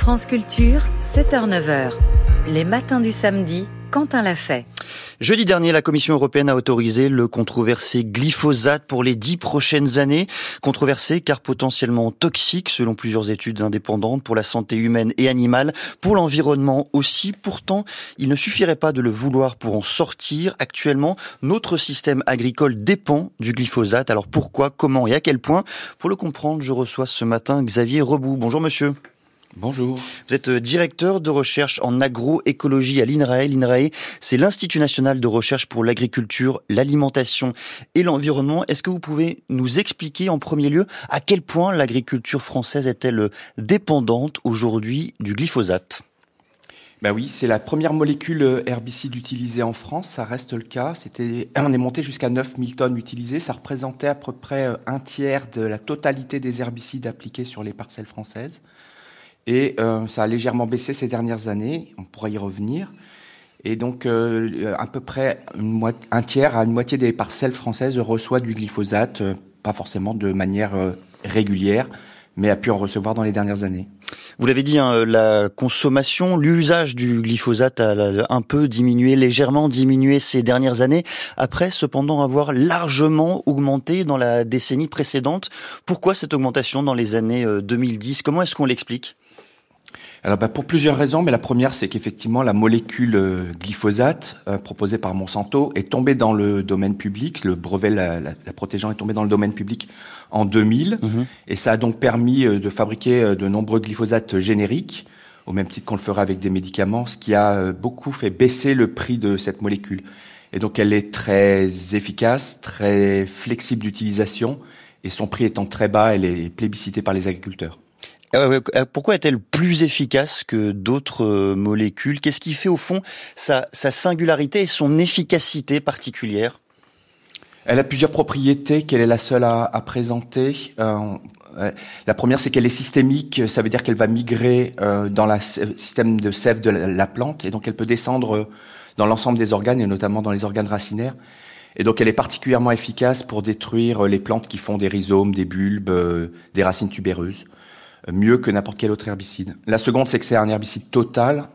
France Culture, 7h-9h. Les matins du samedi, Quentin l'a fait. Jeudi dernier, la Commission européenne a autorisé le controversé glyphosate pour les dix prochaines années. Controversé car potentiellement toxique selon plusieurs études indépendantes pour la santé humaine et animale, pour l'environnement aussi. Pourtant, il ne suffirait pas de le vouloir pour en sortir. Actuellement, notre système agricole dépend du glyphosate. Alors pourquoi, comment et à quel point? Pour le comprendre, je reçois ce matin Xavier Rebout. Bonjour monsieur. Bonjour. Vous êtes euh, directeur de recherche en agroécologie à l'INRAE. L'INRAE, c'est l'Institut national de recherche pour l'agriculture, l'alimentation et l'environnement. Est-ce que vous pouvez nous expliquer en premier lieu à quel point l'agriculture française est-elle dépendante aujourd'hui du glyphosate? Ben oui, c'est la première molécule herbicide utilisée en France, ça reste le cas. C'était, on est monté jusqu'à 9000 tonnes utilisées, ça représentait à peu près un tiers de la totalité des herbicides appliqués sur les parcelles françaises. Et euh, ça a légèrement baissé ces dernières années, on pourrait y revenir. Et donc, euh, à peu près un tiers à une moitié des parcelles françaises reçoit du glyphosate, euh, pas forcément de manière régulière, mais a pu en recevoir dans les dernières années. Vous l'avez dit, hein, la consommation, l'usage du glyphosate a un peu diminué, légèrement diminué ces dernières années, après cependant avoir largement augmenté dans la décennie précédente. Pourquoi cette augmentation dans les années 2010 Comment est-ce qu'on l'explique? Alors bah, pour plusieurs raisons, mais la première c'est qu'effectivement la molécule euh, glyphosate euh, proposée par Monsanto est tombée dans le domaine public, le brevet la, la, protégeant est tombé dans le domaine public en 2000, mhm. et ça a donc permis euh, de fabriquer de nombreux glyphosates génériques, au même titre qu'on le ferait avec des médicaments, ce qui a beaucoup fait baisser le prix de cette molécule. Et donc elle est très efficace, très flexible d'utilisation, et son prix étant très bas, elle est plébiscitée par les agriculteurs. Euh, euh, pourquoi est-elle plus efficace que d'autres euh, molécules? Qu'est-ce qui fait au fond sa, singularité et son efficacité particulière? Elle a plusieurs propriétés qu'elle est la seule à, présenter. la première, c'est qu'elle est systémique, ça veut dire qu'elle va migrer dans le système de sève de la, plante, et donc elle peut descendre dans l'ensemble des organes, et notamment dans les organes racinaires. Et donc elle est particulièrement efficace pour détruire les plantes qui font des rhizomes, des bulbes, des racines tubéreuses mieux que n'importe quel autre herbicide. La seconde, c'est que c'est un herbicide total,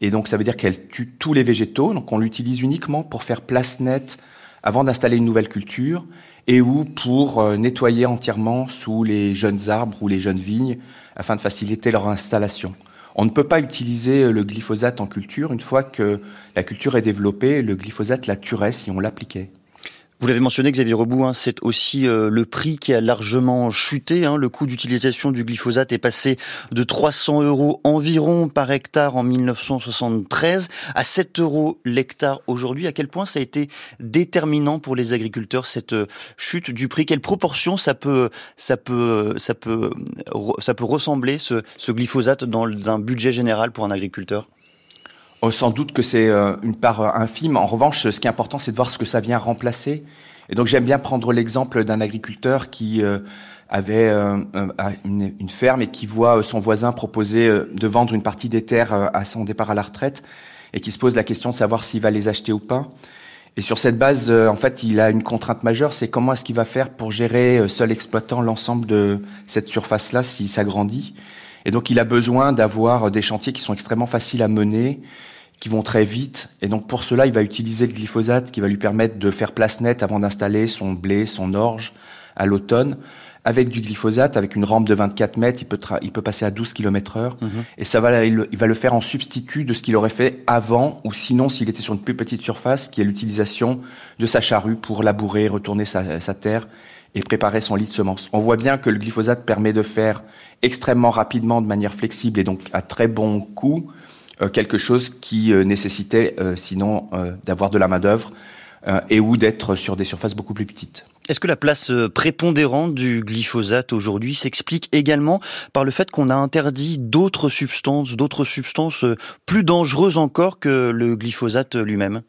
et donc ça veut dire qu'elle tue tous les végétaux, donc on l'utilise uniquement pour faire place nette avant d'installer une nouvelle culture, et ou pour euh, nettoyer entièrement sous les jeunes arbres ou les jeunes vignes, afin de faciliter leur installation. On ne peut pas utiliser euh, le glyphosate en culture. Une fois que la culture est développée, le glyphosate la tuerait si on l'appliquait. Vous l'avez mentionné, Xavier Rebout, hein, c'est aussi euh, le prix qui a largement chuté. Hein. le coût d'utilisation du glyphosate est passé de 300 euros environ par hectare en 1973 à 7 euros l'hectare aujourd'hui. À quel point ça a été déterminant pour les agriculteurs cette euh, chute du prix? Quelle proportion ça peut, ça peut, ça peut, ça peut ressembler ce glyphosate dans un budget général pour un agriculteur? Oh, sans doute que c'est euh, une part euh, infime. En revanche, ce qui est important, c'est de voir ce que ça vient remplacer. Et donc j'aime bien prendre l'exemple d'un agriculteur qui euh, avait une, ferme et qui voit son voisin proposer de vendre une partie des terres à son départ à la retraite et qui se pose la question de savoir s'il va les acheter ou pas. Et sur cette base, en fait, il a une contrainte majeure, c'est comment est-ce qu'il va faire pour gérer seul exploitant l'ensemble de cette surface-là s'il s'agrandit. Et donc il a besoin d'avoir des chantiers qui sont extrêmement faciles à mener, qui vont très vite. Et donc pour cela, il va utiliser le glyphosate qui va lui permettre de faire place nette avant d'installer son blé, son orge à l'automne. Avec du glyphosate, avec une rampe de 24 mètres, il peut, il peut passer à 12 km heure. Mhm. Et ça va, il, va le faire en substitut de ce qu'il aurait fait avant, ou sinon s'il était sur une plus petite surface, qui est l'utilisation de sa charrue pour labourer, retourner sa, sa terre et préparer son lit de semences. On voit bien que le glyphosate permet de faire extrêmement rapidement, de manière flexible et donc à très bon coût, quelque chose qui euh, nécessitait euh, sinon d'avoir de la main-d'œuvre et ou d'être sur des surfaces beaucoup plus petites. Est-ce que la place prépondérante du glyphosate aujourd'hui s'explique également par le fait qu'on a interdit d'autres substances, d'autres substances plus dangereuses encore que le glyphosate lui-même?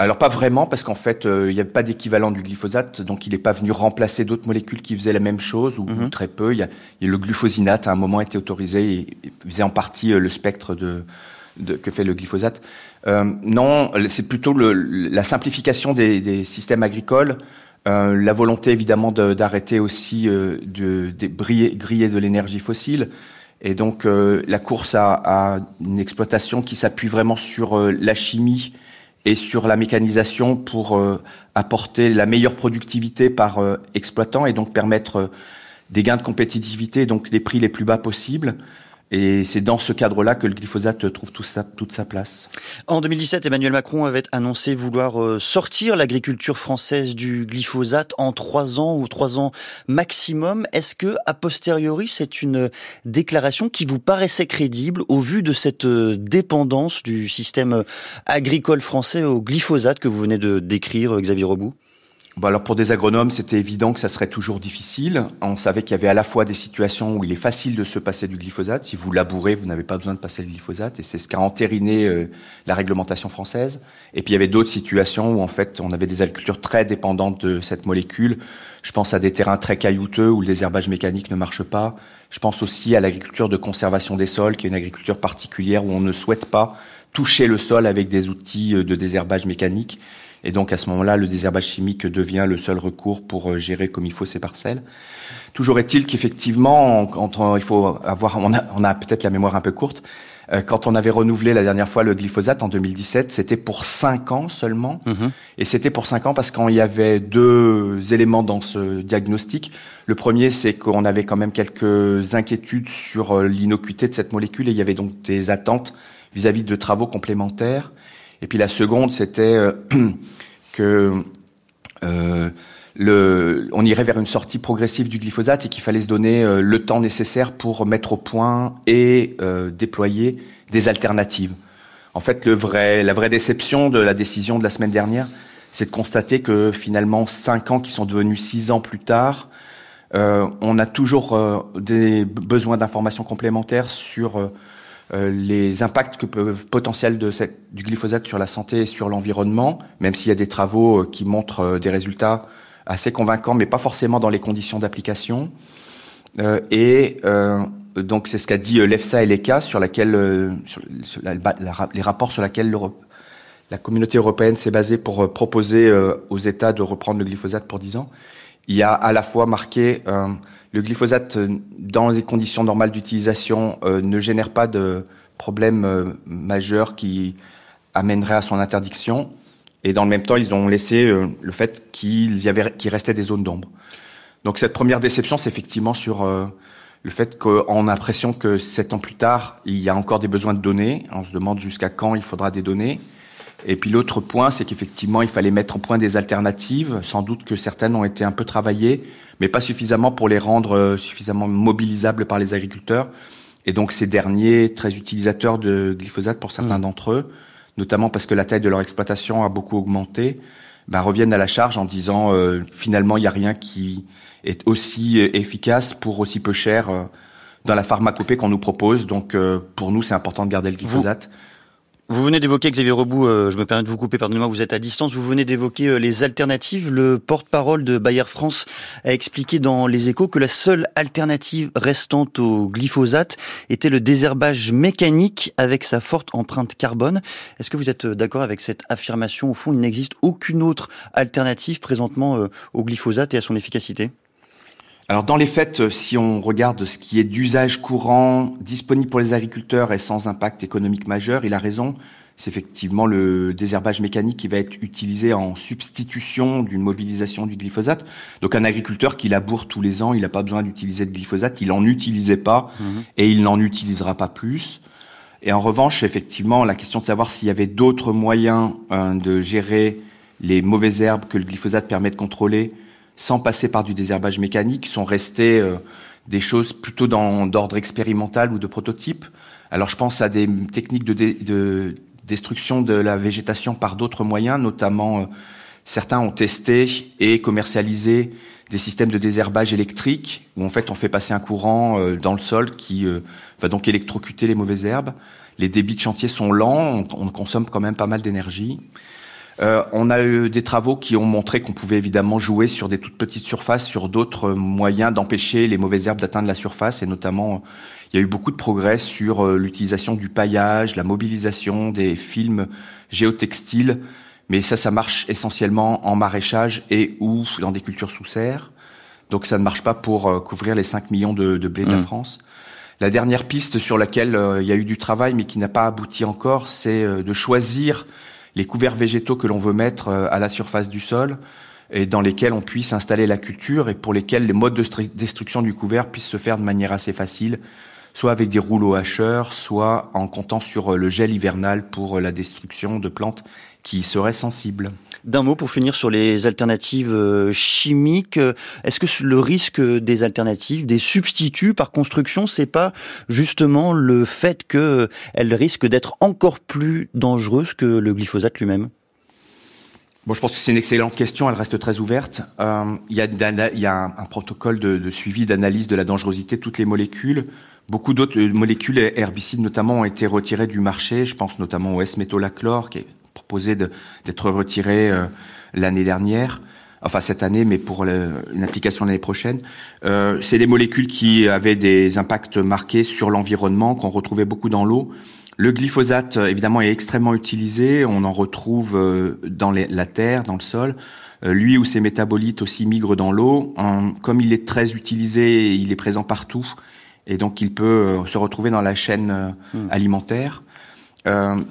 Alors pas vraiment parce qu'en fait euh, il n'y a pas d'équivalent du glyphosate, donc il n'est pas venu remplacer d'autres molécules qui faisaient la même chose ou, mhm. très peu. Il y, a, le glyphosinate à un moment a été autorisé et, faisait en partie euh, le spectre de, de, que fait le glyphosate. Euh, non, c'est plutôt le, la simplification des, des systèmes agricoles, euh, la volonté évidemment d'arrêter aussi euh, de, de, briller, griller de l'énergie fossile Et donc la course à, une exploitation qui s'appuie vraiment sur la chimie et sur la mécanisation pour apporter la meilleure productivité par exploitant et donc permettre des gains de compétitivité, donc les prix les plus bas possibles. Et c'est dans ce cadre-là que le glyphosate trouve toute sa, place. En 2017, Emmanuel Macron avait annoncé vouloir euh, sortir l'agriculture française du glyphosate en trois ans ou trois ans maximum. Est-ce que, a posteriori, c'est une déclaration qui vous paraissait crédible au vu de cette euh, dépendance du système agricole français au glyphosate que vous venez de décrire, Xavier Robout Alors pour des agronomes, c'était évident que ça serait toujours difficile. On savait qu'il y avait à la fois des situations où il est facile de se passer du glyphosate. Si vous labourez, vous n'avez pas besoin de passer le glyphosate, et c'est ce qu'a entériné euh, la réglementation française. Et puis il y avait d'autres situations où en fait on avait des agricultures très dépendantes de cette molécule. Je pense à des terrains très caillouteux où le désherbage mécanique ne marche pas. Je pense aussi à l'agriculture de conservation des sols, qui est une agriculture particulière où on ne souhaite pas toucher le sol avec des outils euh, de désherbage mécanique. Et donc à ce moment-là, le désherbage chimique devient le seul recours pour euh, gérer comme il faut ces parcelles. Toujours est-il qu'effectivement, quand il faut avoir, on a, peut-être la mémoire un peu courte. Euh, quand on avait renouvelé la dernière fois le glyphosate en 2017, c'était pour cinq ans seulement. Mhm. Et c'était pour cinq ans parce qu'il y avait deux éléments dans ce diagnostic. Le premier, c'est qu'on avait quand même quelques inquiétudes sur euh, l'innocuité de cette molécule et il y avait donc des attentes vis-à-vis -vis de travaux complémentaires. Et puis la seconde, c'était euh, que euh, le, on irait vers une sortie progressive du glyphosate et qu'il fallait se donner euh, le temps nécessaire pour mettre au point et déployer des alternatives. En fait, le vrai, la vraie déception de la décision de la semaine dernière, c'est de constater que finalement, cinq ans qui sont devenus six ans plus tard, on a toujours des besoins d'informations complémentaires sur euh, les impacts que peuvent potentiels de cette, du glyphosate sur la santé et sur l'environnement, même s'il y a des travaux euh, qui montrent euh, des résultats assez convaincants, mais pas forcément dans les conditions d'application. et donc c'est ce qu'a dit l'EFSA et l'ECA sur laquelle les rapports sur lesquels la communauté européenne s'est basée pour proposer aux États de reprendre le glyphosate pour 10 ans. Il y a à la fois marqué le glyphosate, euh, dans les conditions normales d'utilisation, euh, ne génère pas de problème euh, majeur qui amènerait à son interdiction. Et dans le même temps, ils ont laissé le fait qu'il y avait, qu'il restait des zones d'ombre. Donc cette première déception, c'est effectivement sur le fait qu'on a l'impression que sept ans plus tard, il y a encore des besoins de données. On se demande jusqu'à quand il faudra des données. Et puis l'autre point, c'est qu'effectivement, il fallait mettre au point des alternatives. Sans doute que certaines ont été un peu travaillées, mais pas suffisamment pour les rendre euh, suffisamment mobilisables par les agriculteurs. Et donc ces derniers, très utilisateurs de glyphosate pour certains mmh. d'entre eux, notamment parce que la taille de leur exploitation a beaucoup augmenté, bah, reviennent à la charge en disant euh, finalement il n'y a rien qui est aussi euh, efficace pour aussi peu cher dans la pharmacopée qu'on nous propose. Donc pour nous c'est important de garder le glyphosate. Vous venez d'évoquer, Xavier Rebout, euh, je me permets de vous couper, pardonnez-moi, vous êtes à distance, vous venez d'évoquer euh, les alternatives. Le porte-parole de Bayer France a expliqué dans Les Échos que la seule alternative restante au glyphosate était le désherbage mécanique avec sa forte empreinte carbone. Est-ce que vous êtes euh, d'accord avec cette affirmation? Au fond, il n'existe aucune autre alternative présentement au glyphosate et à son efficacité? Alors dans les faits, euh, si on regarde ce qui est d'usage courant, disponible pour les agriculteurs et sans impact économique majeur, il a raison. C'est effectivement le désherbage mécanique qui va être utilisé en substitution d'une mobilisation du glyphosate. Donc un agriculteur qui laboure tous les ans, il n'a pas besoin d'utiliser de glyphosate, il n'en utilisait pas mhm. et il n'en utilisera pas plus. Et en revanche, effectivement, la question de savoir s'il y avait d'autres moyens hein, de gérer les mauvaises herbes que le glyphosate permet de contrôler, sans passer par du désherbage mécanique, sont restés euh, des choses plutôt d'ordre expérimental ou de prototype. Alors je pense à des techniques de, de destruction de la végétation par d'autres moyens, notamment euh, certains ont testé et commercialisé des systèmes de désherbage électrique où en fait on fait passer un courant euh, dans le sol qui va donc électrocuter les mauvaises herbes. Les débits de chantier sont lents, on consomme quand même pas mal d'énergie. Euh, on a eu des travaux qui ont montré qu'on pouvait évidemment jouer sur des toutes petites surfaces, sur d'autres moyens d'empêcher les mauvaises herbes d'atteindre la surface, et notamment il y a eu beaucoup de progrès sur euh, l'utilisation du paillage, la mobilisation des films géotextiles, mais ça, ça marche essentiellement en maraîchage et ou dans des cultures sous serre. Donc ça ne marche pas pour euh, couvrir les 5 millions de, blés de la mmh. France. La dernière piste sur laquelle il y a eu du travail mais qui n'a pas abouti encore, c'est de choisir les couverts végétaux que l'on veut mettre à la surface du sol et dans lesquels on puisse installer la culture et pour lesquels les modes de destruction du couvert puissent se faire de manière assez facile, soit avec des rouleaux hacheurs, soit en comptant sur euh, le gel hivernal pour euh, la destruction de plantes qui seraient sensibles. D'un mot pour finir sur les alternatives euh, chimiques, est-ce que le risque des alternatives, des substituts par construction, c'est pas justement le fait qu'elles risquent d'être encore plus dangereuses que le glyphosate lui-même? Bon, je pense que c'est une excellente question, elle reste très ouverte. Euh, il y a, un, protocole de, de suivi, d'analyse de la dangerosité de toutes les molécules. Beaucoup d'autres euh, molécules herbicides notamment ont été retirées du marché. Je pense notamment au S-métolachlore qui est proposé d'être retiré euh, l'année dernière. Enfin cette année, mais pour une application l'année prochaine. Euh, c'est des molécules qui avaient des impacts marqués sur l'environnement, qu'on retrouvait beaucoup dans l'eau. Le glyphosate, évidemment, est extrêmement utilisé. On en retrouve dans la terre, dans le sol. Lui ou ses métabolites aussi migrent dans l'eau. Comme il est très utilisé, il est présent partout. Et donc, il peut se retrouver dans la chaîne hmm. alimentaire.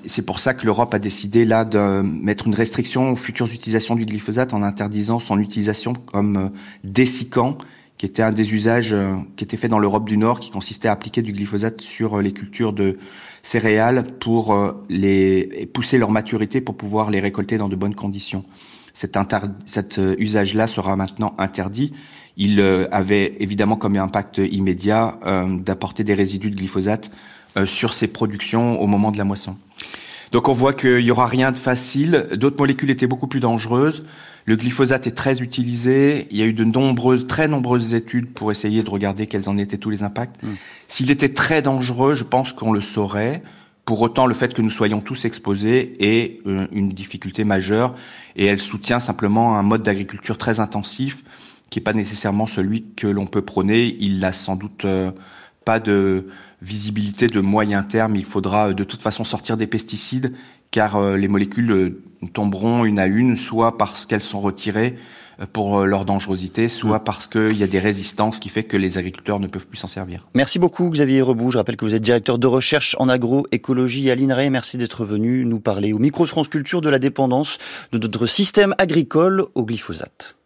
c'est pour ça que l'Europe a décidé là de mettre une restriction aux futures utilisations du glyphosate en interdisant son utilisation comme dessicant qui était un des usages euh, qui était fait dans l'Europe du Nord, qui consistait à appliquer du glyphosate sur euh, les cultures de céréales pour euh, les pousser leur maturité pour pouvoir les récolter dans de bonnes conditions. Cet, cet usage-là sera maintenant interdit. Il avait évidemment comme impact immédiat d'apporter des résidus de glyphosate sur ces productions au moment de la moisson. Donc on voit qu'il y aura rien de facile. D'autres molécules étaient beaucoup plus dangereuses. Le glyphosate est très utilisé. Il y a eu de nombreuses, très nombreuses études pour essayer de regarder quels en étaient tous les impacts. Hmm. S'il était très dangereux, je pense qu'on le saurait. Pour autant, le fait que nous soyons tous exposés est euh, une difficulté majeure et elle soutient simplement un mode d'agriculture très intensif qui n'est pas nécessairement celui que l'on peut prôner. Il n'a sans doute euh, pas de visibilité de moyen terme. Il faudra de toute façon sortir des pesticides car euh, les molécules euh, tomberont une à une, soit parce qu'elles sont retirées euh, pour leur dangerosité, soit mm. parce qu'il y a des résistances qui fait que les agriculteurs ne peuvent plus s'en servir. Merci beaucoup Xavier Rebout. Je rappelle que vous êtes directeur de recherche en agroécologie à l'INRAE. Merci d'être venu nous parler au micro France Culture de la dépendance de notre système agricole au glyphosate.